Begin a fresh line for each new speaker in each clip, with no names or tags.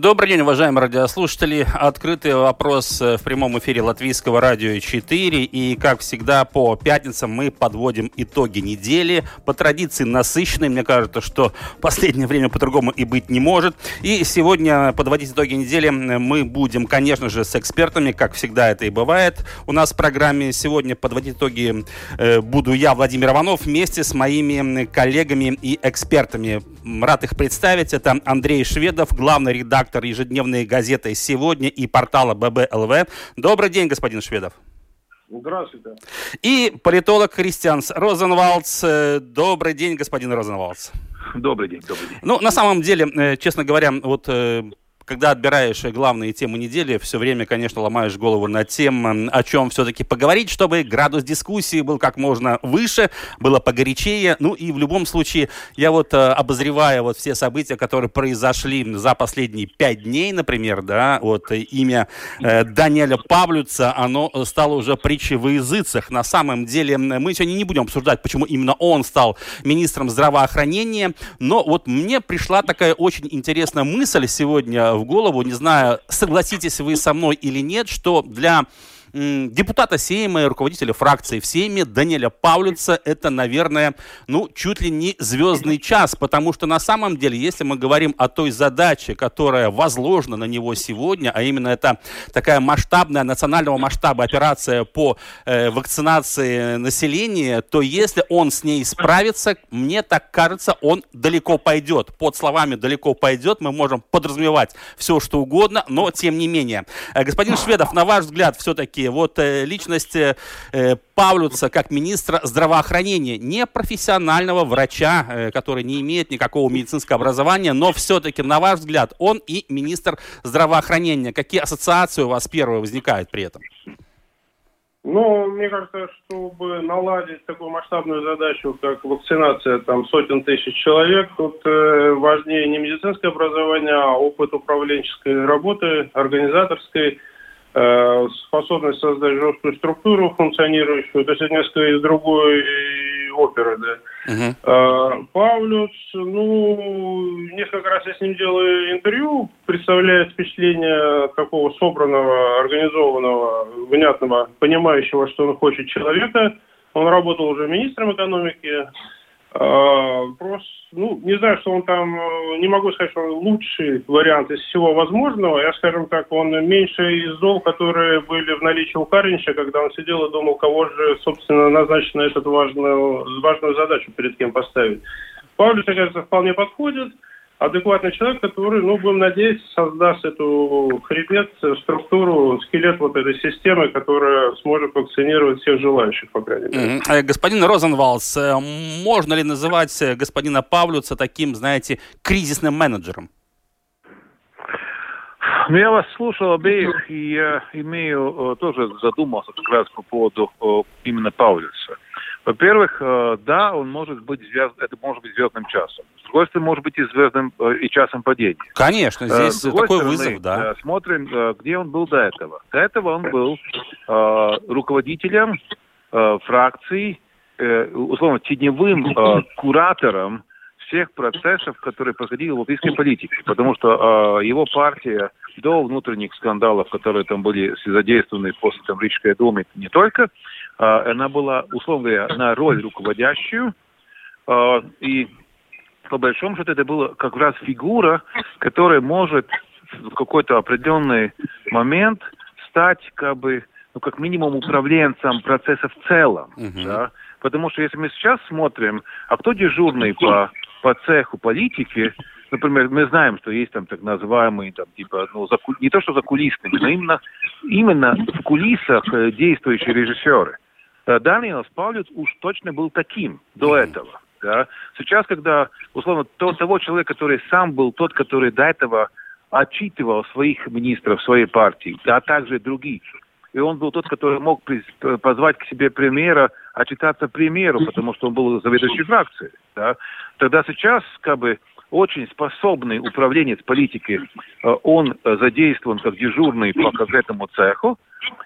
Добрый день, уважаемые радиослушатели. Открытый вопрос э, в прямом эфире Латвийского радио 4. И, как всегда, по пятницам мы подводим итоги недели. По традиции насыщенной. Мне кажется, что в последнее время по-другому и быть не может. И сегодня подводить итоги недели мы будем, конечно же, с экспертами, как всегда это и бывает. У нас в программе сегодня подводить итоги э, буду я, Владимир Иванов, вместе с моими коллегами и экспертами. Рад их представить. Это Андрей Шведов, главный редактор редактор ежедневной газеты «Сегодня» и портала ББЛВ. Добрый день, господин Шведов.
Здравствуйте.
И политолог Кристианс Розенвалдс. Добрый день, господин Розенвалдс.
Добрый день, добрый день.
Ну, на самом деле, э, честно говоря, вот э, когда отбираешь главные темы недели, все время, конечно, ломаешь голову над тем, о чем все-таки поговорить, чтобы градус дискуссии был как можно выше, было погорячее. Ну и в любом случае, я вот э, обозревая вот все события, которые произошли за последние пять дней, например, да, вот имя э, Даниэля Павлюца, оно стало уже притчей в языцах. На самом деле, мы сегодня не будем обсуждать, почему именно он стал министром здравоохранения, но вот мне пришла такая очень интересная мысль сегодня в голову, не знаю, согласитесь вы со мной или нет, что для депутата Сейма и руководителя фракции в Сейме Даниэля Павлица это, наверное, ну, чуть ли не звездный час, потому что на самом деле, если мы говорим о той задаче, которая возложена на него сегодня, а именно это такая масштабная, национального масштаба операция по э, вакцинации населения, то если он с ней справится, мне так кажется, он далеко пойдет. Под словами «далеко пойдет» мы можем подразумевать все, что угодно, но тем не менее. Э, господин Шведов, на ваш взгляд, все-таки все-таки вот э, личность э, Павлюца как министра здравоохранения, не профессионального врача, э, который не имеет никакого медицинского образования, но все-таки, на ваш взгляд, он и министр здравоохранения. Какие ассоциации у вас первые возникают при этом?
Ну, мне кажется, чтобы наладить такую масштабную задачу, как вакцинация там сотен тысяч человек, тут э, важнее не медицинское образование, а опыт управленческой работы, организаторской, Э, способность создать жесткую структуру функционирующую, то есть это несколько из другой оперы, да. Uh-huh. Павлюс, ну, несколько раз я с ним делаю интервью, представляет впечатление такого собранного, организованного, внятного, понимающего, что он хочет человека. Он работал уже министром экономики, а, просто, ну, не знаю, что он там, э, не могу сказать, что он лучший вариант из всего возможного. Я, скажем так, он меньше из зол, которые были в наличии у Каринича, когда он сидел и думал, кого же, собственно, назначить на эту важную, важную задачу перед кем поставить. Мне кажется, вполне подходит адекватный человек, который, ну, будем надеяться, создаст эту хребет, структуру, скелет вот этой системы, которая сможет вакцинировать всех желающих, по крайней мере.
Mm-hmm. Господин Розенвалс, э, можно ли называть э, господина Павлюца таким, знаете, кризисным менеджером?
Ну, я вас слушал обеих, и я имею, тоже задумался как раз по поводу именно Павлюса. Во-первых, э, да, он может быть звезд... это может быть звездным часом. С другой стороны, может быть и звездным э, и часом падения.
Конечно, э, здесь такой стороны, вызов, да.
Смотрим, где он был до этого. До этого он был руководителем фракции, условно, теневым куратором всех процессов, которые проходили в латвийской политике. Потому что его партия до внутренних скандалов, которые там были задействованы после там, Рижской думы, не только, а, она была, условно говоря, на роль руководящую, а, и по большому счету это была как раз фигура, которая может в какой-то определенный момент стать как бы, ну, как минимум управленцем процесса в целом, uh-huh. да? Потому что если мы сейчас смотрим, а кто дежурный по, по цеху политики, например, мы знаем, что есть там так называемые, там, типа, ну, за, не то что за кулисами, но именно, именно в кулисах э, действующие режиссеры. Э, Даниэлс Павлюц уж точно был таким до этого. Да? Сейчас, когда, условно, то, того человека, который сам был тот, который до этого отчитывал своих министров своей партии, а также других, и он был тот, который мог позвать к себе премьера, отчитаться премьеру, потому что он был заведующий фракцией. Да? Тогда сейчас, как бы, очень способный управленец политики, э, он задействован как дежурный по конкретному цеху,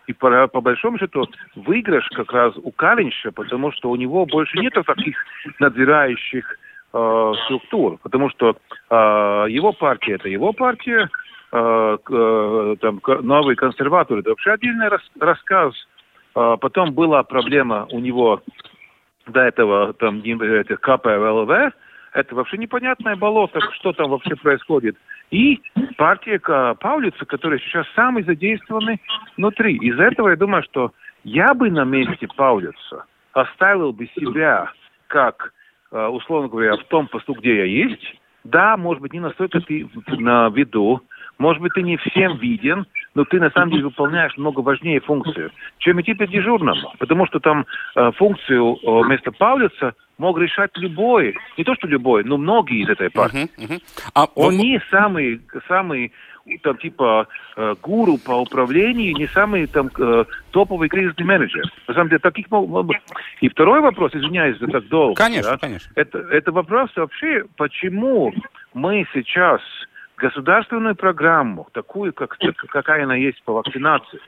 и по, по большому счету выигрыш как раз у Калинча, потому что у него больше нет таких надзирающих э, структур, потому что э, его партия это его партия, э, э, там, новые консерваторы это вообще отдельный рас, рассказ. Э, потом была проблема у него до этого там этих КПВЛВ, это вообще непонятное болото, что там вообще происходит. И партия Паулица, которая сейчас самый задействованный внутри. Из этого я думаю, что я бы на месте Паулица оставил бы себя как, э, условно говоря, в том посту, где я есть. Да, может быть, не настолько ты на виду, может быть, ты не всем виден, но ты на самом деле выполняешь много важнее функцию, чем идти по дежурному. Потому что там э, функцию э, вместо Паулица мог решать любой, не то что любой, но многие из этой партии. Uh-huh, uh-huh. А он... он не самый, самый там типа э, гуру по управлению, не самый там э, топовый кризисный менеджер. На самом деле таких. И второй вопрос, извиняюсь за так долго.
Конечно, да, конечно.
Это, это вопрос вообще, почему мы сейчас государственную программу, такую, как, какая она есть по вакцинации,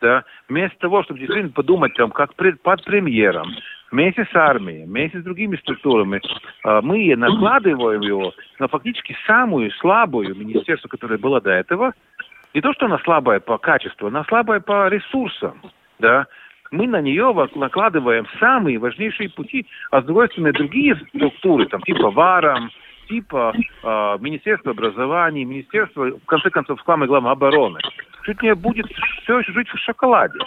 да, вместо того, чтобы действительно подумать там, как пред, под премьером, вместе с армией, вместе с другими структурами, а, мы накладываем его на фактически самую слабую министерство, которое было до этого. Не то, что она слабая по качеству, она слабая по ресурсам. Да? Мы на нее накладываем самые важнейшие пути, а с другой стороны другие структуры, там, типа ВАРам, типа э, Министерства образования, Министерства, в конце концов, самое главное, обороны, чуть не будет все еще жить в шоколаде.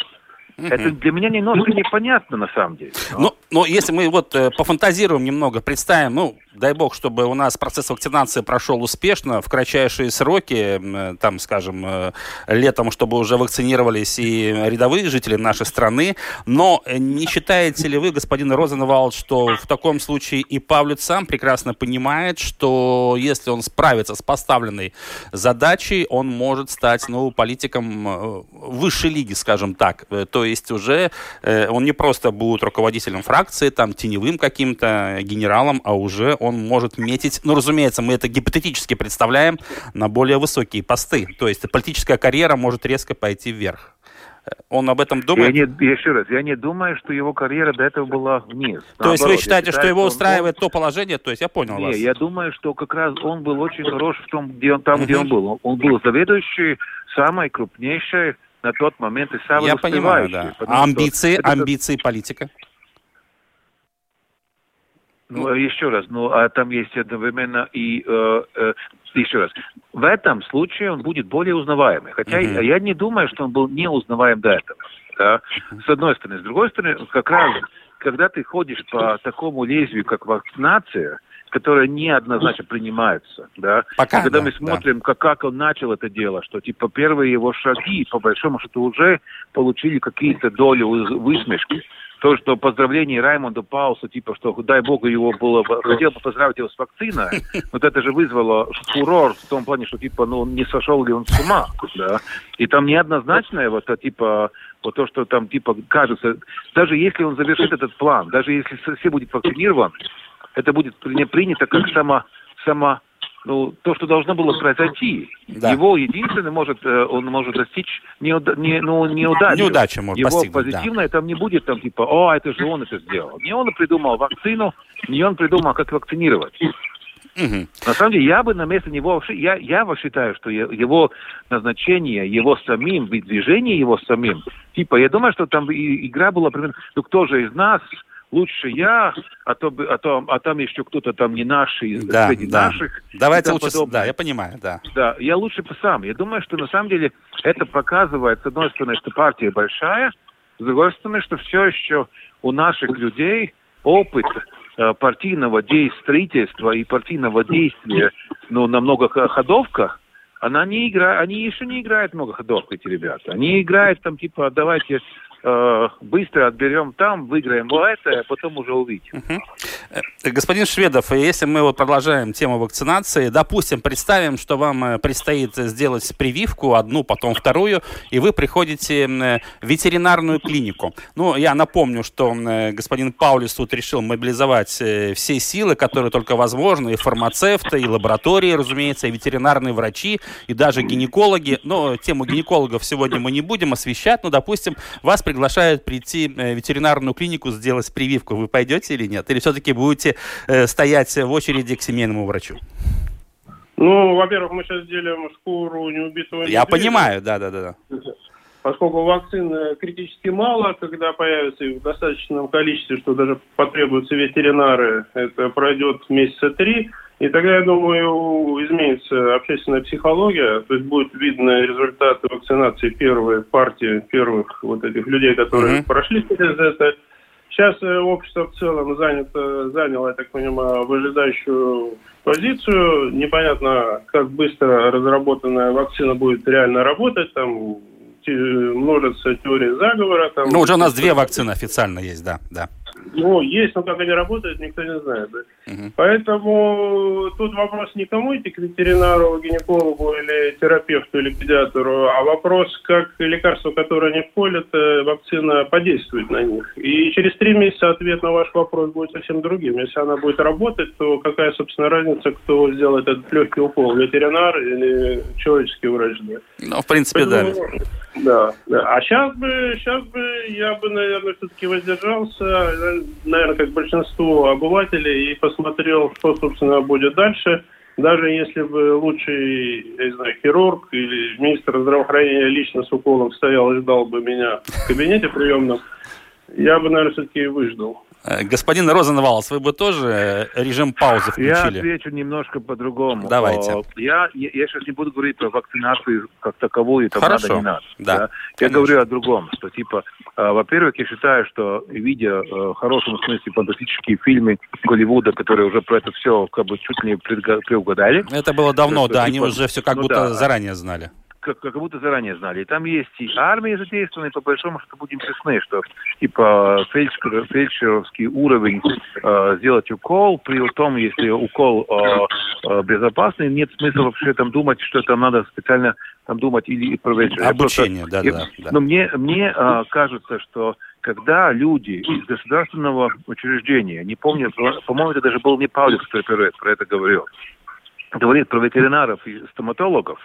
Это для меня немножко непонятно на самом деле.
Но, но, но если мы вот э, пофантазируем немного, представим, ну, дай бог, чтобы у нас процесс вакцинации прошел успешно, в кратчайшие сроки, э, там, скажем, э, летом, чтобы уже вакцинировались и рядовые жители нашей страны. Но не считаете ли вы, господин Розенвалд, что в таком случае и Павлюц сам прекрасно понимает, что если он справится с поставленной задачей, он может стать, ну, политиком э, высшей лиги, скажем так. То есть уже он не просто будет руководителем фракции, там, теневым каким-то генералом, а уже он может метить, ну, разумеется, мы это гипотетически представляем, на более высокие посты. То есть политическая карьера может резко пойти вверх. Он об этом думает?
Я не, еще раз, я не думаю, что его карьера до этого была вниз.
То Наоборот, есть вы считаете, считаю, что его устраивает он... то положение? То есть я понял
не,
вас.
я думаю, что как раз он был очень хорош в том, где он, там, где он был. Он был заведующий самой крупнейшей на тот момент и самый
Я понимаю, да. А амбиции, это... амбиции политика?
Ну, ну, еще раз, ну, а там есть одновременно и э, э, еще раз. В этом случае он будет более узнаваемый. Хотя mm-hmm. я не думаю, что он был не узнаваем до этого. Да? С одной стороны. С другой стороны, как раз, когда ты ходишь по такому лезвию, как вакцинация, которая неоднозначно принимается, да.
Пока,
когда
да,
мы смотрим, да. как, как он начал это дело, что типа первые его шаги, по большому счету, уже получили какие-то доли высмешки то, что поздравление Раймонду Паусу, типа, что дай бог его было, хотел бы поздравить его с вакциной, вот это же вызвало фурор в том плане, что, типа, ну, не сошел ли он с ума, да, и там неоднозначное вот, типа, вот то, что там, типа, кажется, даже если он завершит этот план, даже если все будет вакцинирован, это будет принято как само, само ну, то, что должно было произойти. Да. Его единственный может, э, он может достичь неуда, не, ну, неудачи.
Неудача может
Его позитивное да. там не будет там типа, о, это же он это сделал. Не он придумал вакцину, не он придумал, как вакцинировать. Угу. На самом деле, я бы на месте него вообще, я, я считаю, что его назначение, его самим, движение его самим, типа, я думаю, что там игра была примерно, ну кто же из нас лучше я, а то, а то, а там еще кто-то там не наши,
да, среди да. наших. Давайте лучше, подобное. да, я понимаю, да.
Да, я лучше сам. Я думаю, что на самом деле это показывает, с одной стороны, что партия большая, с другой стороны, что все еще у наших людей опыт э, партийного действия, строительства и партийного действия, ну, на многоходовках, она не играет, они еще не играют многоходовку, эти ребята. Они играют там, типа, давайте э, быстро отберем там, выиграем это, а потом уже увидим.
Угу. Господин Шведов, если мы вот продолжаем тему вакцинации, допустим, представим, что вам э, предстоит сделать прививку, одну, потом вторую, и вы приходите в ветеринарную клинику. Ну, я напомню, что господин Паулис тут решил мобилизовать все силы, которые только возможны, и фармацевты, и лаборатории, разумеется, и ветеринарные врачи, и даже гинекологи. Но тему гинекологов сегодня мы не будем освещать, но, допустим, вас приглашают прийти в ветеринарную клинику сделать прививку. Вы пойдете или нет? Или все-таки будете э, стоять в очереди к семейному врачу?
Ну, во-первых, мы сейчас делим шкуру неубитого
Я понимаю, да-да-да.
Поскольку вакцин критически мало, когда появится их в достаточном количестве, что даже потребуются ветеринары, это пройдет месяца три, и тогда, я думаю, изменится общественная психология, то есть будет видно результаты вакцинации первой партии, первых вот этих людей, которые mm-hmm. прошли через это. Сейчас э, общество в целом занято, заняло, я так понимаю, выжидающую позицию. Непонятно, как быстро разработанная вакцина будет реально работать. Там множится теории заговора. Там,
ну, уже у нас две вакцины официально есть, да, да.
Ну, есть, но как они работают, никто не знает. Да? Угу. Поэтому тут вопрос не кому идти к ветеринару, гинекологу или терапевту или педиатру, а вопрос, как лекарство, которое они вколят, э, вакцина подействует на них. И через три месяца ответ на ваш вопрос будет совсем другим. Если она будет работать, то какая, собственно, разница, кто сделает этот легкий укол, ветеринар или человеческий врач? Да?
Ну, в принципе, Поэтому,
да. Да, да. А сейчас бы, сейчас бы я бы, наверное, все-таки воздержался, наверное, как большинство обывателей, и посмотрел, что, собственно, будет дальше. Даже если бы лучший, я не знаю, хирург или министр здравоохранения лично с уколом стоял и ждал бы меня в кабинете приемном, я бы, наверное, все-таки выждал.
Э, господин Розенвалс, вы бы тоже э, режим паузы включили?
Я отвечу немножко по-другому.
Давайте.
Я, я, я сейчас не буду говорить про вакцинацию как таковую, там
Хорошо.
надо, не надо.
Да,
да? Я говорю о другом, что типа, э, во-первых, я считаю, что видя э, в хорошем смысле фантастические фильмы Голливуда, которые уже про это все как бы чуть не предугадали.
Это было давно, что, да, типа, они уже все как ну, будто да. заранее знали
как, как будто заранее знали. И там есть и армия задействована, и по большому счету будем честны, что типа фельдшер, фельдшеровский уровень э, сделать укол, при том, если укол э, э, безопасный, нет смысла вообще там думать, что там надо специально там думать или проверить.
Обучение, да, да, да.
Но мне, мне э, кажется, что когда люди из государственного учреждения, не помню, по-моему, это даже был не Павлик, который про это говорил, говорит про ветеринаров и стоматологов,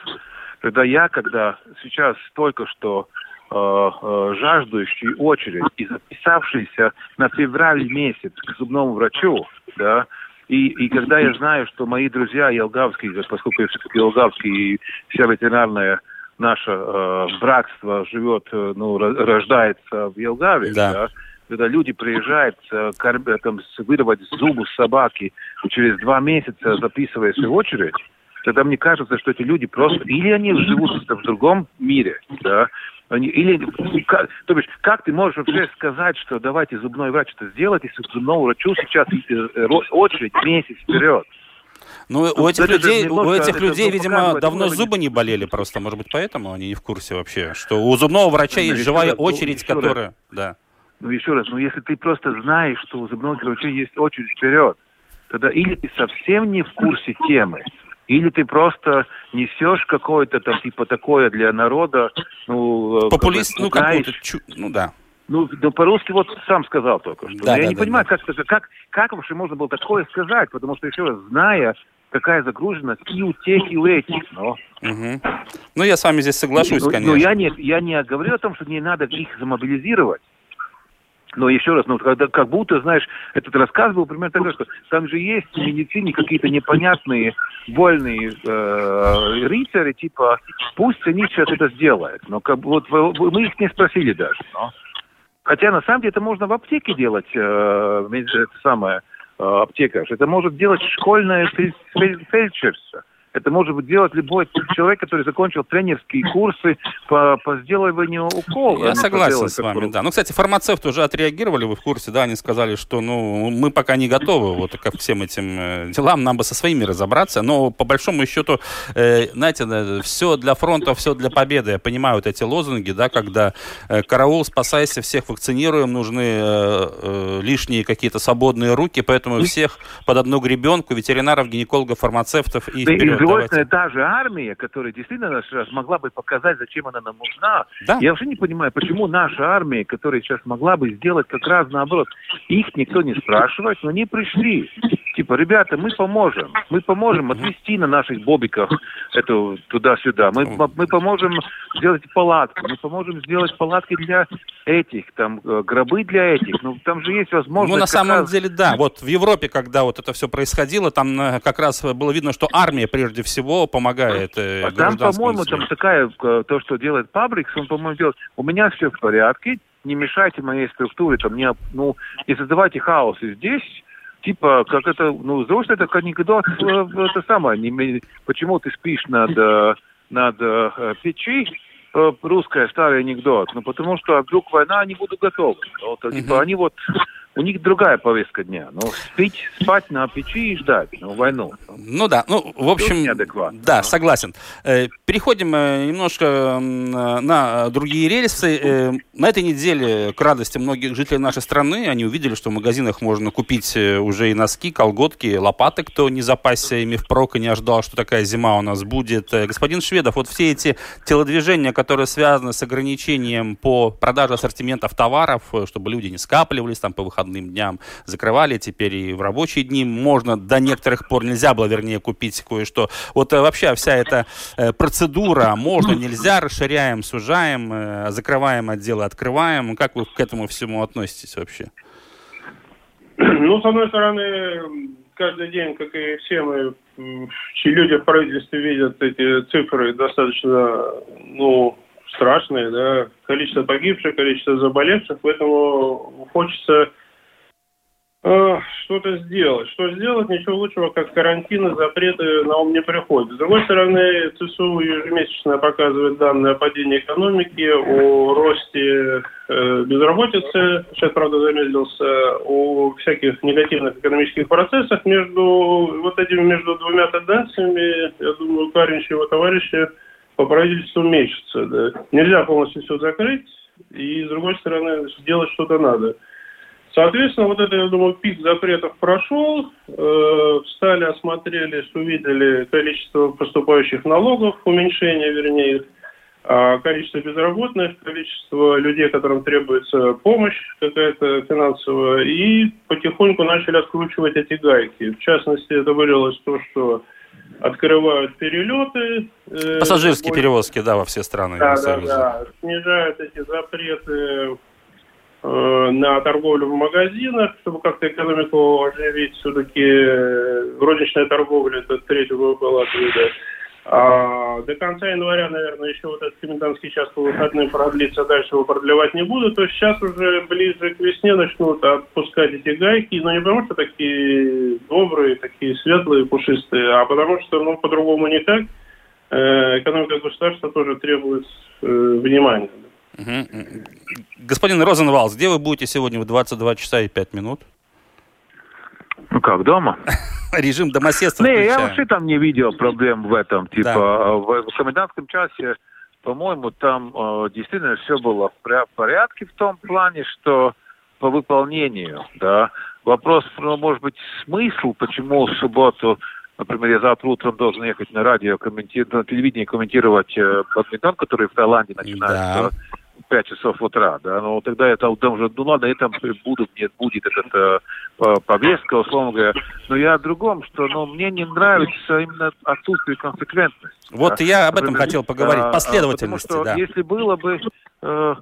когда я, когда сейчас только что э, э, жаждущий очередь и записавшийся на февраль месяц к зубному врачу, да, и, и когда я знаю, что мои друзья елгавские, поскольку я все-таки елгавский и вся ветеринарная наше э, братство живет, э, ну, рождается в Елгаве, да. да, когда люди приезжают э, корб, там, вырвать зубы собаки через два месяца записываясь в очередь, тогда мне кажется, что эти люди просто... Или они живут в другом мире, да, они, или, как, то есть, как ты можешь вообще сказать, что давайте зубной врач это сделать, если зубному врачу сейчас э, очередь месяц вперед?
Ну, у этих людей, у этих людей, видимо, давно зубы не болели просто. Может быть, поэтому они не в курсе вообще, что у зубного врача есть живая раз, очередь, ну, которая... Раз. Да.
Ну, еще раз, ну, если ты просто знаешь, что у зубного врача есть очередь вперед, тогда или ты совсем не в курсе темы, или ты просто несешь какое-то там типа такое для народа, ну...
Э, Популист, ну какой-то, чу... ну да.
Ну, да по-русски вот сам сказал только что.
Да,
Я
да,
не
да,
понимаю,
да.
Как, как, как вообще можно было такое сказать, потому что, еще раз, зная, какая загруженность и у тех, и у этих. Но...
Угу. Ну, я с вами здесь соглашусь,
ну,
конечно.
Но я не, я не говорю о том, что не надо их замобилизировать. Но еще раз, ну, когда, как будто, знаешь, этот рассказ был примерно такой, что там же есть в медицине какие-то непонятные вольные э, рыцари, типа, пусть они сейчас это сделают. Но как, вот мы их не спросили даже. Но. Хотя на самом деле это можно в аптеке делать, э, это самое, э, аптека. Это может делать школьная фельдшерство. Это может быть делать любой человек, который закончил тренерские курсы по, по сделыванию укола.
Я согласен с вами, да. Ну, кстати, фармацевты уже отреагировали, вы в курсе, да, они сказали, что, ну, мы пока не готовы вот ко всем этим э, делам, нам бы со своими разобраться, но по большому счету, э, знаете, все для фронта, все для победы. Я понимаю вот эти лозунги, да, когда э, караул, спасайся, всех вакцинируем, нужны э, э, лишние какие-то свободные руки, поэтому всех под одну гребенку, ветеринаров, гинекологов, фармацевтов и вперед
стороны, та же армия, которая действительно смогла бы показать, зачем она нам нужна. Да. Я вообще не понимаю, почему наша армия, которая сейчас могла бы сделать как раз наоборот, их никто не спрашивает, но они пришли. Типа, ребята, мы поможем. Мы поможем отвезти на наших бобиках эту туда-сюда. Мы, мы поможем сделать палатки. Мы поможем сделать палатки для этих, там, э, гробы для этих. Ну, там же есть возможность...
Ну, на самом раз... деле, да. Вот в Европе, когда вот это все происходило, там э, как раз было видно, что армия, прежде всего, помогает э,
а Там, по-моему, там такая, то, что делает Пабрикс, он, по-моему, делает... У меня все в порядке, не мешайте моей структуре, там, не, ну, не создавайте хаос и здесь типа, как это, ну, злость это анекдот, э, это самое, не, почему ты спишь над, э, над э, печи, русская старый анекдот, ну, потому что вдруг война, они будут готовы. Вот, типа, они вот у них другая повестка дня. Ну, спить, спать на печи и ждать ну, войну.
Ну да, ну, в общем, да, согласен. Э, переходим э, немножко на другие рельсы. Э, на этой неделе, к радости многих жителей нашей страны, они увидели, что в магазинах можно купить уже и носки, колготки, лопаты, кто не запасся ими впрок и не ожидал, что такая зима у нас будет. Господин Шведов, вот все эти телодвижения, которые связаны с ограничением по продаже ассортиментов товаров, чтобы люди не скапливались там по выходным, выходным дням закрывали, теперь и в рабочие дни можно, до некоторых пор нельзя было, вернее, купить кое-что. Вот э, вообще вся эта э, процедура, можно, нельзя, расширяем, сужаем, э, закрываем отделы, открываем. Как вы к этому всему относитесь вообще?
Ну, с одной стороны, каждый день, как и все мы, люди в правительстве видят эти цифры достаточно, ну, страшные, да, количество погибших, количество заболевших, поэтому хочется что-то сделать. Что сделать? Ничего лучшего, как карантины, запреты на ум не приходят. С другой стороны, ЦСУ ежемесячно показывает данные о падении экономики, о росте э, безработицы, сейчас, правда, замедлился, о всяких негативных экономических процессах. Между вот этими, между двумя тенденциями, я думаю, Каринч и его товарищи по правительству мечутся. Да. Нельзя полностью все закрыть, и, с другой стороны, сделать что-то надо. Соответственно, вот это, я думаю, пик запретов прошел. Э, встали, осмотрелись, увидели количество поступающих налогов, уменьшение, вернее, а количество безработных, количество людей, которым требуется помощь какая-то финансовая, и потихоньку начали откручивать эти гайки. В частности, это вылилось то, что открывают перелеты.
Э, Пассажирские больше... перевозки, да, во все страны.
Да, да, да. Снижают эти запреты на торговлю в магазинах, чтобы как-то экономику оживить. Все-таки э, розничная торговля – это третьего была да. А до конца января, наверное, еще вот этот комендантский час по выходным продлится, дальше его продлевать не буду. То есть сейчас уже ближе к весне начнут отпускать эти гайки, но не потому что такие добрые, такие светлые, пушистые, а потому что, ну, по-другому никак. Э, экономика государства тоже требует внимания.
Господин Розенвалс, где вы будете сегодня в 22 часа и 5 минут?
Ну как, дома?
Режим домоседства
Не, я вообще там не видел проблем в этом. Типа, да. в, в комендантском часе, по-моему, там э, действительно все было в порядке в том плане, что по выполнению, да. Вопрос, ну, может быть, смысл, почему в субботу Например, я завтра утром должен ехать на радио, комменти... на телевидении комментировать э, бадминтон, который в Таиланде начинается да. 5 часов утра, да, но тогда я там уже, ну ладно, я там буду, мне будет эта э, повестка, условно говоря, но я о другом, что, ну, мне не нравится именно отсутствие консеквентности.
Вот да. я об этом Например, хотел поговорить, последовательности,
потому что
да.
если было бы, э,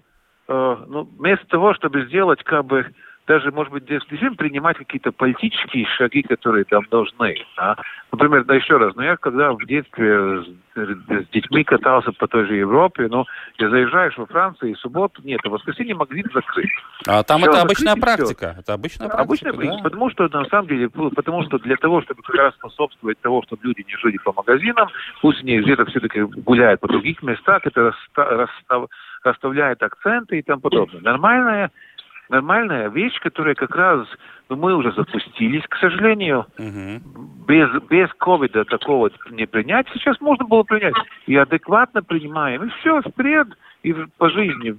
э, ну, вместо того, чтобы сделать, как бы, даже, может быть, действительно принимать какие-то политические шаги, которые там нужны. Да? Например, да еще раз, но я когда в детстве с, с детьми катался по той же Европе, ну, я заезжаешь во Францию, и субботу нет, а воскресенье магазин закрыт.
А там все, это обычная практика. Это обычная практика,
обычная, да? Потому что, на самом деле, потому что для того, чтобы как раз способствовать того, чтобы люди не жили по магазинам, пусть они где-то все-таки гуляют по других местах, это расстав, расставляет акценты и тому подобное. Нормальная нормальная вещь, которая как раз ну, мы уже запустились, к сожалению. Угу. Без, без ковида такого не принять. Сейчас можно было принять. И адекватно принимаем. И все, вперед. И по жизни.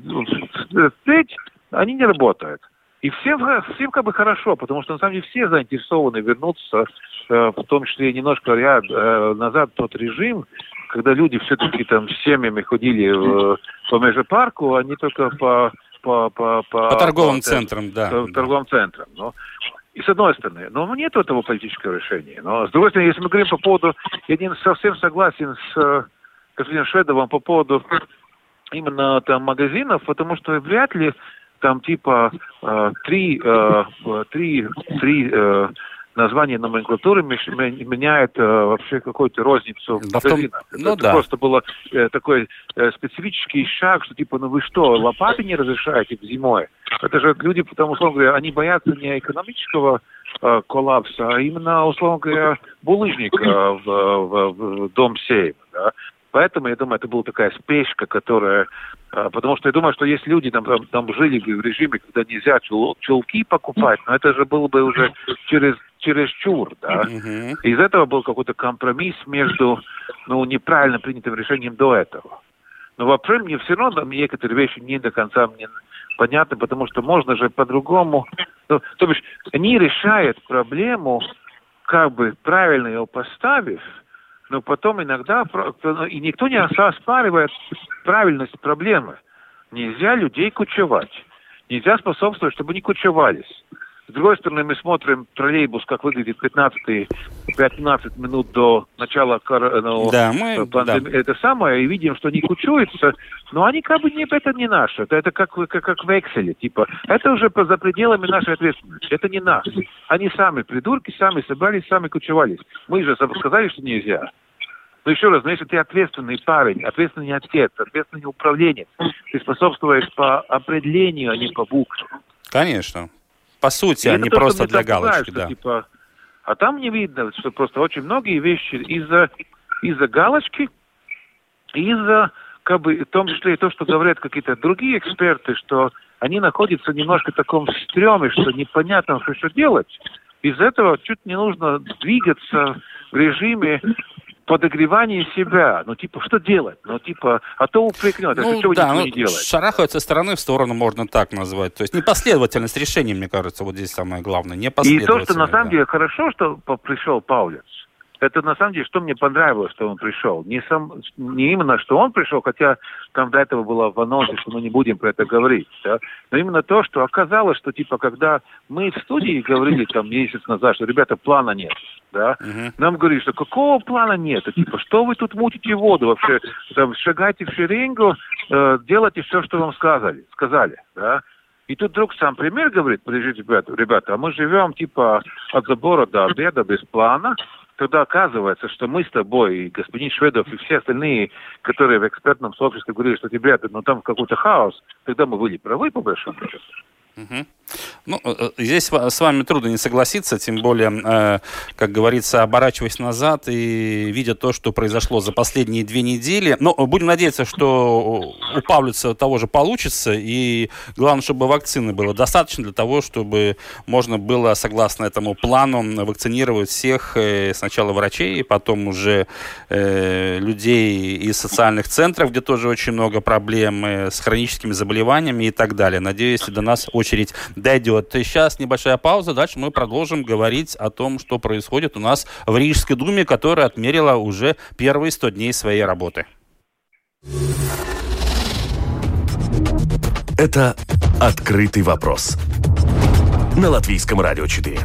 Впредь они не работают. И всем, всем как бы хорошо, потому что на самом деле все заинтересованы вернуться, э, в том числе немножко ряд, э, назад тот режим, когда люди все-таки там с семьями ходили в, по межепарку, а не только по по, по, по,
по торговым по, центрам, да.
По торговым центрам. Но, и с одной стороны, но нет этого политического решения. Но с другой стороны, если мы говорим по поводу, я не совсем согласен с э, господином Шведовым по поводу именно там магазинов, потому что вряд ли там типа э, три, э, три, три э, название номенклатуры меняет э, вообще какую-то розницу да, магазина. Том... Ну, это да. просто был э, такой э, специфический шаг, что типа, ну вы что, лопаты не разрешаете зимой? Это же люди, потому что, они боятся не экономического э, коллапса, а именно, условно говоря, булыжника в, в, в дом сейф. Да? Поэтому, я думаю, это была такая спешка, которая... А, потому что я думаю, что если люди там, там, там жили в режиме, когда нельзя чул, чулки покупать, но это же было бы уже через, чур, да. Из этого был какой-то компромисс между ну, неправильно принятым решением до этого. Но вообще мне все равно там некоторые вещи не до конца мне понятны, потому что можно же по-другому... Ну, то бишь, они решают проблему, как бы правильно ее поставив, но потом иногда, и никто не оспаривает правильность проблемы. Нельзя людей кучевать. Нельзя способствовать, чтобы они кучевались. С другой стороны, мы смотрим троллейбус, как выглядит 15, 15 минут до начала ну, да, мы, пандемии. Да. Это самое, и видим, что они кучуются, но они как бы не, это не наше. Это, это как, как, как в Excel, типа, это уже за пределами нашей ответственности. Это не нас. Они сами придурки, сами собрались, сами кучевались. Мы же сказали, что нельзя. Но еще раз, но если ты ответственный парень, ответственный отец, ответственный управленец, ты способствуешь по определению, а не по букве.
Конечно. По сути, а не просто для галочки, да. Типа,
а там не видно, что просто очень многие вещи из-за из-за галочки, из-за, как бы, в том числе и то, что говорят какие-то другие эксперты, что они находятся немножко в таком стреме, что непонятно, что, что делать. Из этого чуть не нужно двигаться в режиме подогревание себя. Ну, типа, что делать? Ну, типа, а то упрекнет, ну,
а да, ну, не делать. Шарахают со стороны в сторону, можно так назвать. То есть непоследовательность решений, мне кажется, вот здесь самое главное.
И то, что на самом да. деле хорошо, что пришел Паулец. Это на самом деле, что мне понравилось, что он пришел. Не, сам, не именно, что он пришел, хотя там до этого было в анонсе, что мы не будем про это говорить. Да? Но именно то, что оказалось, что типа, когда мы в студии говорили там месяц назад, что, ребята, плана нет. Да? Uh-huh. Нам говорили, что какого плана нет? Типа, что вы тут мутите воду вообще? Там, шагайте в шеренгу, э, делайте все, что вам сказали. сказали да? И тут вдруг сам премьер говорит, подождите, ребята, ребята, а мы живем типа от забора до обеда без плана, тогда оказывается, что мы с тобой, и господин Шведов, и все остальные, которые в экспертном сообществе говорили, что, ребята, ну там какой-то хаос, тогда мы были правы, по большому счету.
Угу. Ну, э, э, здесь с вами трудно не согласиться, тем более, э, как говорится, оборачиваясь назад и видя то, что произошло за последние две недели. Но будем надеяться, что у Павлица того же получится, и главное, чтобы вакцины было достаточно для того, чтобы можно было, согласно этому плану, вакцинировать всех сначала врачей, потом уже людей из социальных центров, где тоже очень много проблем с хроническими заболеваниями и так далее. Надеюсь, до нас очередь дойдет. Сейчас небольшая пауза, дальше мы продолжим говорить о том, что происходит у нас в Рижской думе, которая отмерила уже первые 100 дней своей работы.
Это «Открытый вопрос» на Латвийском радио 4.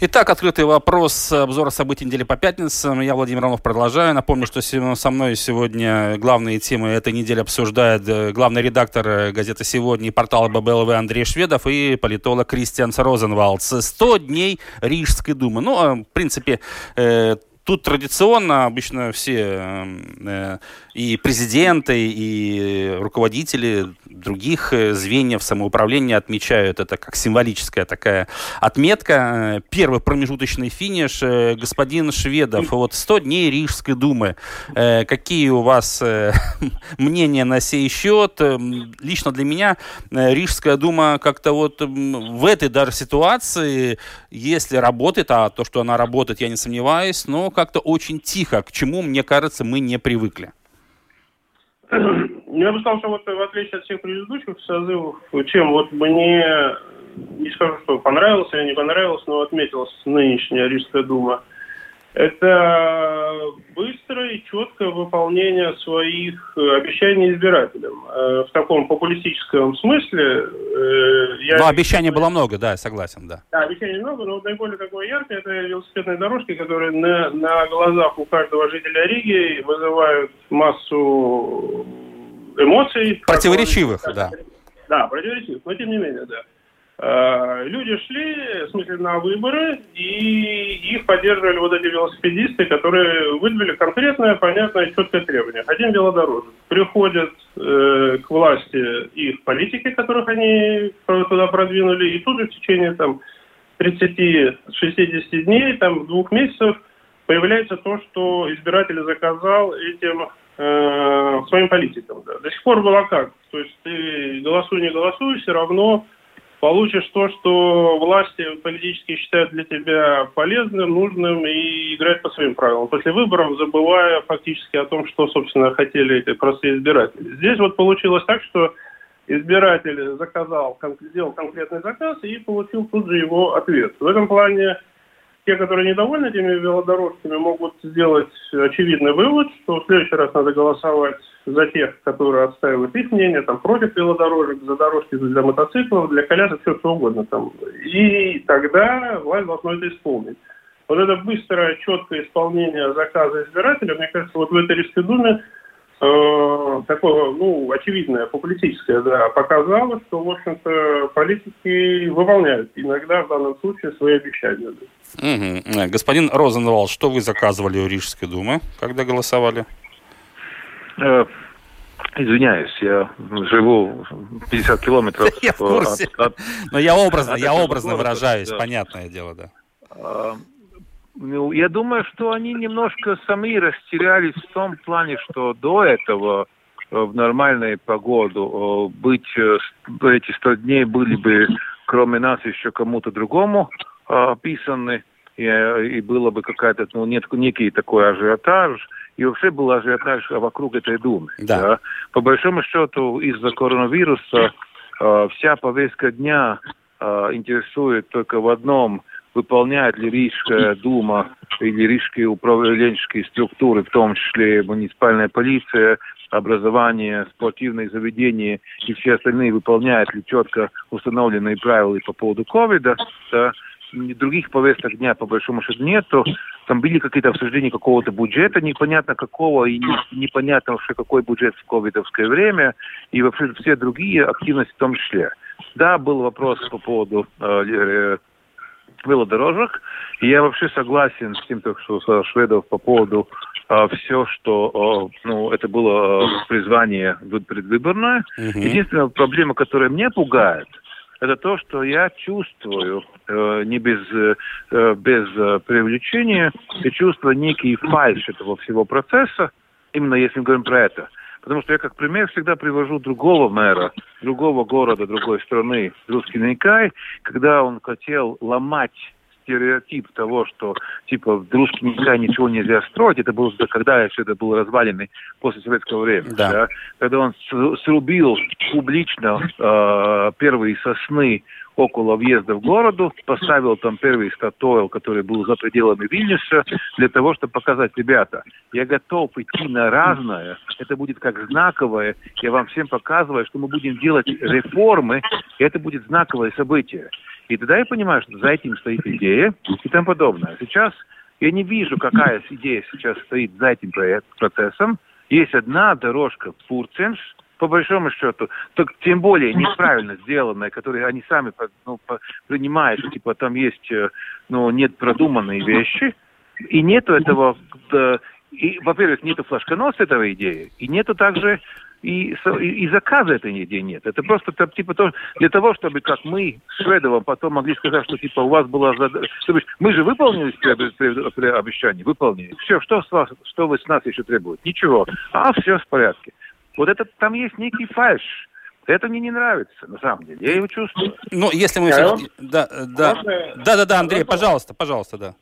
Итак, открытый вопрос обзора событий недели по пятницам. Я, Владимир Романов, продолжаю. Напомню, что со мной сегодня главные темы этой недели обсуждает э, главный редактор э, газеты «Сегодня» и портала ББЛВ Андрей Шведов и политолог Кристиан Розенвалдс. 100 дней Рижской думы. Ну, а, в принципе, э, Тут традиционно обычно все э, и президенты, и руководители других э, звеньев самоуправления отмечают это как символическая такая отметка. Первый промежуточный финиш. Э, господин Шведов, вот 100 дней Рижской думы. Э, какие у вас э, мнения на сей счет? Лично для меня Рижская дума как-то вот в этой даже ситуации, если работает, а то, что она работает, я не сомневаюсь, но как-то очень тихо, к чему, мне кажется, мы не привыкли.
Я бы сказал, что вот в отличие от всех предыдущих созывов, чем вот мне, не скажу, что понравилось или не понравилось, но отметилась нынешняя Рижская дума – это быстрое и четкое выполнение своих э, обещаний избирателям. Э, в таком популистическом смысле...
Э, я... Но обещаний было много, да, согласен, да.
Да, обещаний много, но наиболее такое яркое это велосипедные дорожки, которые на, на глазах у каждого жителя Риги вызывают массу эмоций.
Противоречивых, да.
Да, противоречивых, но тем не менее, да. Э, люди шли, в смысле, на выборы, и их поддерживали вот эти велосипедисты, которые выдвинули конкретное, понятное, четкое требование. Один велодорожник. Приходят э, к власти их политики, которых они туда продвинули, и тут же в течение там 30-60 дней, там двух месяцев появляется то, что избиратель заказал этим э, своим политикам. Да. До сих пор было как? То есть ты голосуй, не голосуй, все равно получишь то, что власти политически считают для тебя полезным, нужным и играть по своим правилам. После выборов забывая фактически о том, что, собственно, хотели эти простые избиратели. Здесь вот получилось так, что избиратель заказал, сделал конкретный заказ и получил тут же его ответ. В этом плане те, которые недовольны этими велодорожками, могут сделать очевидный вывод, что в следующий раз надо голосовать за тех, которые отстаивают их мнение, там, против велодорожек, за дорожки для мотоциклов, для колясок, все что угодно. Там. И тогда власть должна это исполнить. Вот это быстрое, четкое исполнение заказа избирателя, мне кажется, вот в этой Рижской думе э, такое, ну, очевидное, популистическое, да, показало, что, в общем-то, политики выполняют иногда, в данном случае, свои обещания. Да.
Угу. Господин Розенвал, что вы заказывали у Рижской думы, когда голосовали?
Э, извиняюсь, я живу 50 километров
я в курсе. от, от... Но я образно, от я образно города, выражаюсь, да. понятное дело, да.
А, ну, я думаю, что они немножко сами растерялись в том плане, что до этого э, в нормальную погоду э, быть эти 100 дней были бы, кроме нас, еще кому-то другому описаны, и, и было бы какая-то, ну, нет, некий такой ажиотаж, и вообще был ажиотаж вокруг этой думы. Да. Да? По большому счету, из-за коронавируса э, вся повестка дня э, интересует только в одном – выполняет ли Рижская дума или рижские управленческие структуры, в том числе муниципальная полиция, образование, спортивные заведения и все остальные выполняют ли четко установленные правила по поводу ковида, да, других повесток дня по большому счету нету. Там были какие-то обсуждения какого-то бюджета, непонятно какого, и не, непонятно вообще какой бюджет в ковидовское время, и вообще все другие активности в том числе. Да, был вопрос по поводу э, э велодорожек, и я вообще согласен с тем, что сказал Шведов по поводу э, все, что э, ну, это было э, призвание предвыборное. Единственная проблема, которая меня пугает – это то, что я чувствую, э, не без, э, без э, привлечения, я чувствую некий фальш этого всего процесса, именно если мы говорим про это. Потому что я как пример всегда привожу другого мэра, другого города, другой страны, русский Никай, когда он хотел ломать стереотип того, что типа в Дружке никогда ничего нельзя строить, это было когда еще это было развалины после советского времени. Да. Да? Когда он срубил публично э, первые сосны около въезда в городу, поставил там первый статуэл, который был за пределами Вильнюса, для того, чтобы показать, ребята, я готов идти на разное, это будет как знаковое, я вам всем показываю, что мы будем делать реформы, и это будет знаковое событие. И тогда я понимаю, что за этим стоит идея и тому подобное. Сейчас я не вижу, какая идея сейчас стоит за этим процессом. Есть одна дорожка Фурценш, по большому счету, так тем более неправильно сделанная, которые они сами ну, принимают, что типа там есть, э, ну, нет продуманные вещи, и нету этого, да, и, во-первых, нету флажконоса этого идеи, и нету также и, и, заказа этой идеи нет. Это просто типа то, для того, чтобы как мы с Шведовым потом могли сказать, что типа у вас была задача. Мы же выполнили обещании, выполнили. Все, что с вас, что вы с нас еще требуете? Ничего. А все в порядке. Вот это там есть некий фальш. Это мне не нравится, на самом деле. Я его чувствую.
Ну, если мы...
А
да, да, да, да, да, Андрей, пожалуйста, пожалуйста, да.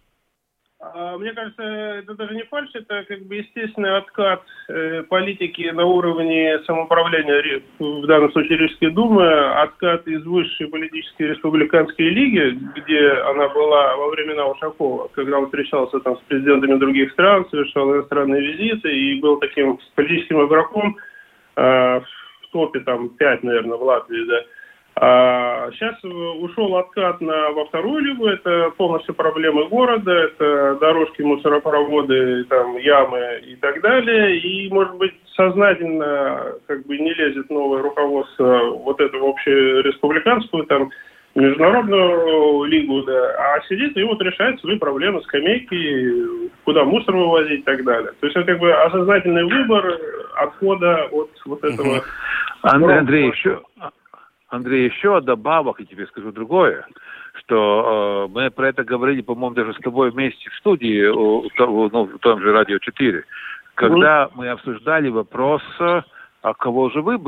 А, мне кажется, это даже не фальш, это как бы естественный откат э, политики на уровне самоуправления, в данном случае Рижской Думы, откат из высшей политической республиканской лиги, где она была во времена Ушакова, когда он встречался там с президентами других стран, совершал иностранные визиты и был таким политическим игроком э, в топе там 5, наверное, в Латвии, да. А сейчас ушел откат на, во вторую лигу, это полностью проблемы города, это дорожки, мусоропроводы, там, ямы и так далее. И, может быть, сознательно как бы не лезет новое руководство вот эту общереспубликанскую, там, международную лигу, да, а сидит и вот решает свои проблемы, скамейки, куда мусор вывозить и так далее. То есть это как бы осознательный выбор отхода от вот этого...
Андрей, Андрей, еще, Андрей, еще добавок, и тебе скажу другое, что э, мы про это говорили, по-моему, даже с тобой вместе в студии, у, у, ну, в том же «Радио 4», когда mm-hmm. мы обсуждали вопрос, а кого же, вы,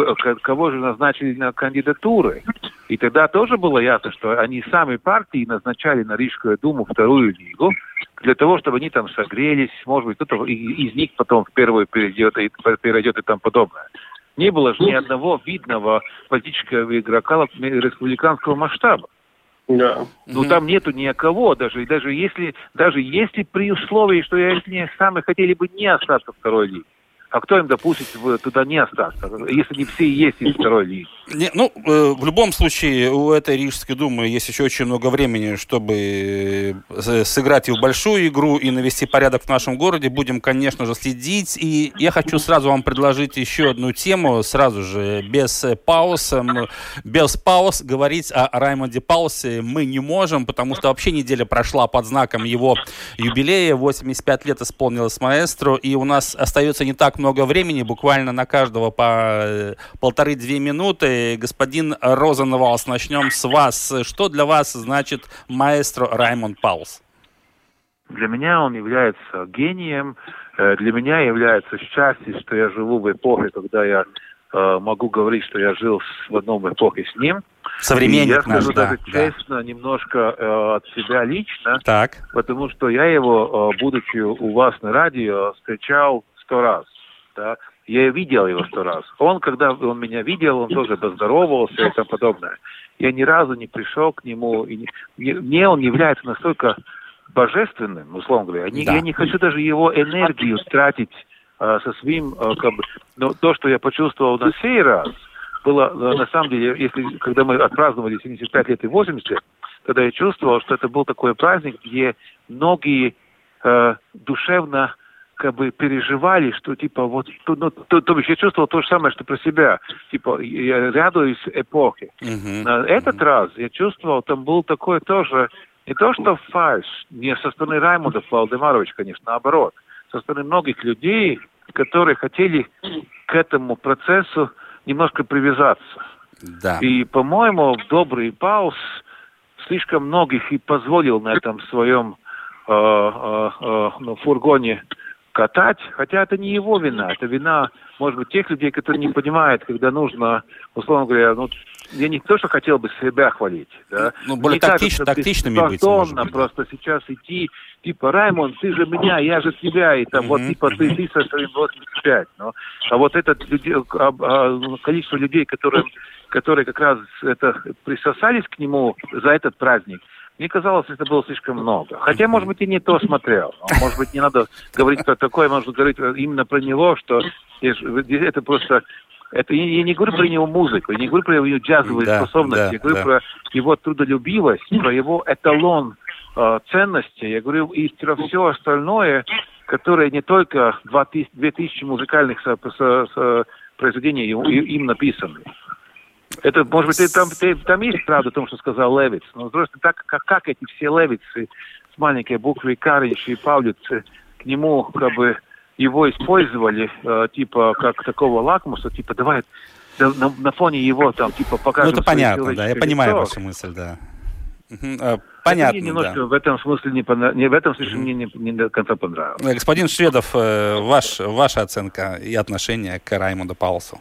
кого же назначили на кандидатуры. И тогда тоже было ясно, что они сами партии назначали на Рижскую думу вторую лигу, для того, чтобы они там согрелись, может быть, кто-то из них потом в первую перейдет и, перейдет и там подобное не было же ни одного видного политического игрока республиканского масштаба. Да. Ну там нету никого, даже даже если даже если при условии, что они сами хотели бы не остаться второй лиге. А кто им допустит туда не остаться, если не все есть из второй лиги?
Не, ну, э, в любом случае, у этой Рижской думы есть еще очень много времени, чтобы э, сыграть и в большую игру, и навести порядок в нашем городе. Будем, конечно же, следить. И я хочу сразу вам предложить еще одну тему, сразу же, без пауз. Без пауз говорить о Раймонде Паусе мы не можем, потому что вообще неделя прошла под знаком его юбилея. 85 лет исполнилось маэстро, и у нас остается не так много времени, буквально на каждого по э, полторы-две минуты господин Розенвалс, начнем с вас. Что для вас значит маэстро Раймонд Паулс?
Для меня он является гением, э, для меня является счастье, что я живу в эпохе, когда я э, могу говорить, что я жил в одном эпохе с ним.
Современник
и я скажу
наш,
даже
да,
честно,
да.
немножко э, от себя лично,
так.
потому что я его, э, будучи у вас на радио, встречал сто раз. Да? Я видел его сто раз. Он, когда он меня видел, он тоже поздоровался и тому подобное. Я ни разу не пришел к нему. И не, мне он является настолько божественным, условно говоря. Да. Я не хочу даже его энергию тратить э, со своим, э, как бы, но то, что я почувствовал на сей раз, было, э, на самом деле, если, когда мы отпраздновали 75 лет и 80 лет, тогда я чувствовал, что это был такой праздник, где многие э, душевно как бы переживали, что типа вот, то, ну, то, то есть я чувствовал то же самое, что про себя, типа я радуюсь эпохи. Uh-huh. На этот uh-huh. раз я чувствовал, там был такой тоже, не то что фальш, не со стороны Раймонда Валдемаровича, конечно, наоборот, со стороны многих людей, которые хотели к этому процессу немножко привязаться.
Да.
И, по-моему, добрый пауз слишком многих и позволил на этом своем э, э, э, ну, фургоне катать, хотя это не его вина, это вина, может быть, тех людей, которые не понимают, когда нужно, условно говоря, ну, я не то, что хотел бы себя хвалить, да.
Ну, более тактич, кажется, тактичными быть, может быть.
просто сейчас идти, типа, Раймонд, ты же меня, я же тебя, и там, mm-hmm. вот, типа, ты, ты со своим 85, ну. А вот это а, а, количество людей, которые, которые как раз это присосались к нему за этот праздник, мне казалось, это было слишком много. Хотя, может быть, и не то смотрел. Может быть, не надо говорить про такое, можно говорить именно про него, что это просто Это я, не говорю про него музыку, я не говорю про его джазовые да, способности, да, я говорю да. про его трудолюбивость, про его эталон э, ценности. Я говорю и про все остальное, которое не только 2000 музыкальных со, со, со произведений им написаны. Это, может быть, там, там есть правда в том, что сказал Левиц, но просто так, как, как эти все Левицы с маленькой буквы Каринч и Паулицы к нему как бы его использовали, э, типа, как такого лакмуса, типа, давай на, на фоне его там, типа, покажем...
Ну, это понятно, да, я понимаю лицо. вашу мысль, да. Э, понятно,
мне немножко да. в этом смысле не, не в этом смысле мне не, не до конца понравилось.
Э, господин Шведов, э, ваш, ваша оценка и отношение к Раймонду Паулсу?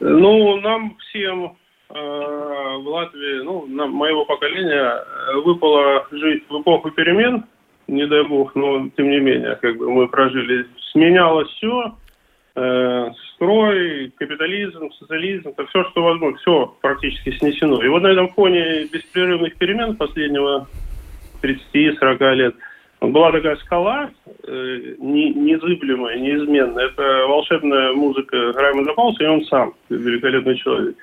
Ну, нам всем э, в Латвии, ну, нам, моего поколения, выпало жить в эпоху перемен, не дай бог, но тем не менее, как бы мы прожили, сменялось все, э, строй, капитализм, социализм, это все, что возможно, все практически снесено. И вот на этом фоне беспрерывных перемен последнего 30-40 лет была такая скала, э, не, незыблемая, неизменная. Это волшебная музыка Раймонда Пауса, и он сам великолепный человек.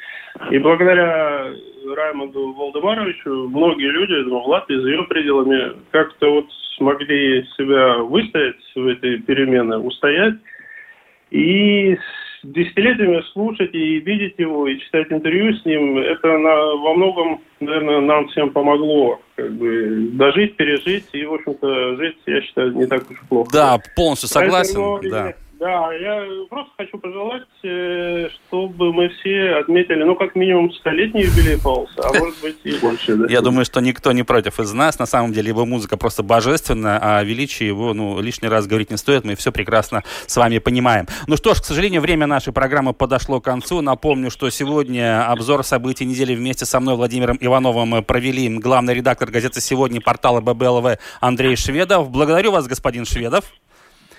И благодаря Раймонду Волдемаровичу многие люди, я думаю, в Латвии за ее пределами как-то вот смогли себя выстоять в этой перемены, устоять. И десятилетиями слушать и видеть его, и читать интервью с ним, это на, во многом, наверное, нам всем помогло как бы дожить, пережить, и, в общем-то, жить, я считаю, не так уж плохо.
Да, полностью согласен. Поэтому, да.
Да, я просто хочу пожелать, э, чтобы мы все отметили, ну, как минимум, столетний юбилей Паулса, а может быть и больше. Да?
Я думаю, что никто не против из нас. На самом деле его музыка просто божественная, а о величии его, ну, лишний раз говорить не стоит. Мы все прекрасно с вами понимаем. Ну что ж, к сожалению, время нашей программы подошло к концу. Напомню, что сегодня обзор событий недели вместе со мной, Владимиром Ивановым, провели главный редактор газеты «Сегодня» портала ББЛВ Андрей Шведов. Благодарю вас, господин Шведов.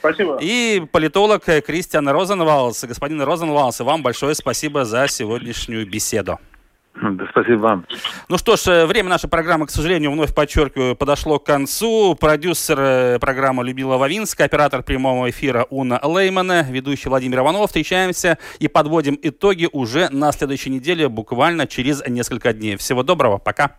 Спасибо.
И политолог Кристиан Розенвалс. Господин Розенвалс, вам большое спасибо за сегодняшнюю беседу.
Да, спасибо вам.
Ну что ж, э, время нашей программы, к сожалению, вновь подчеркиваю, подошло к концу. Продюсер э, программы Любила Вавинска, оператор прямого эфира Уна Леймана, ведущий Владимир Иванов. Встречаемся и подводим итоги уже на следующей неделе, буквально через несколько дней. Всего доброго, пока.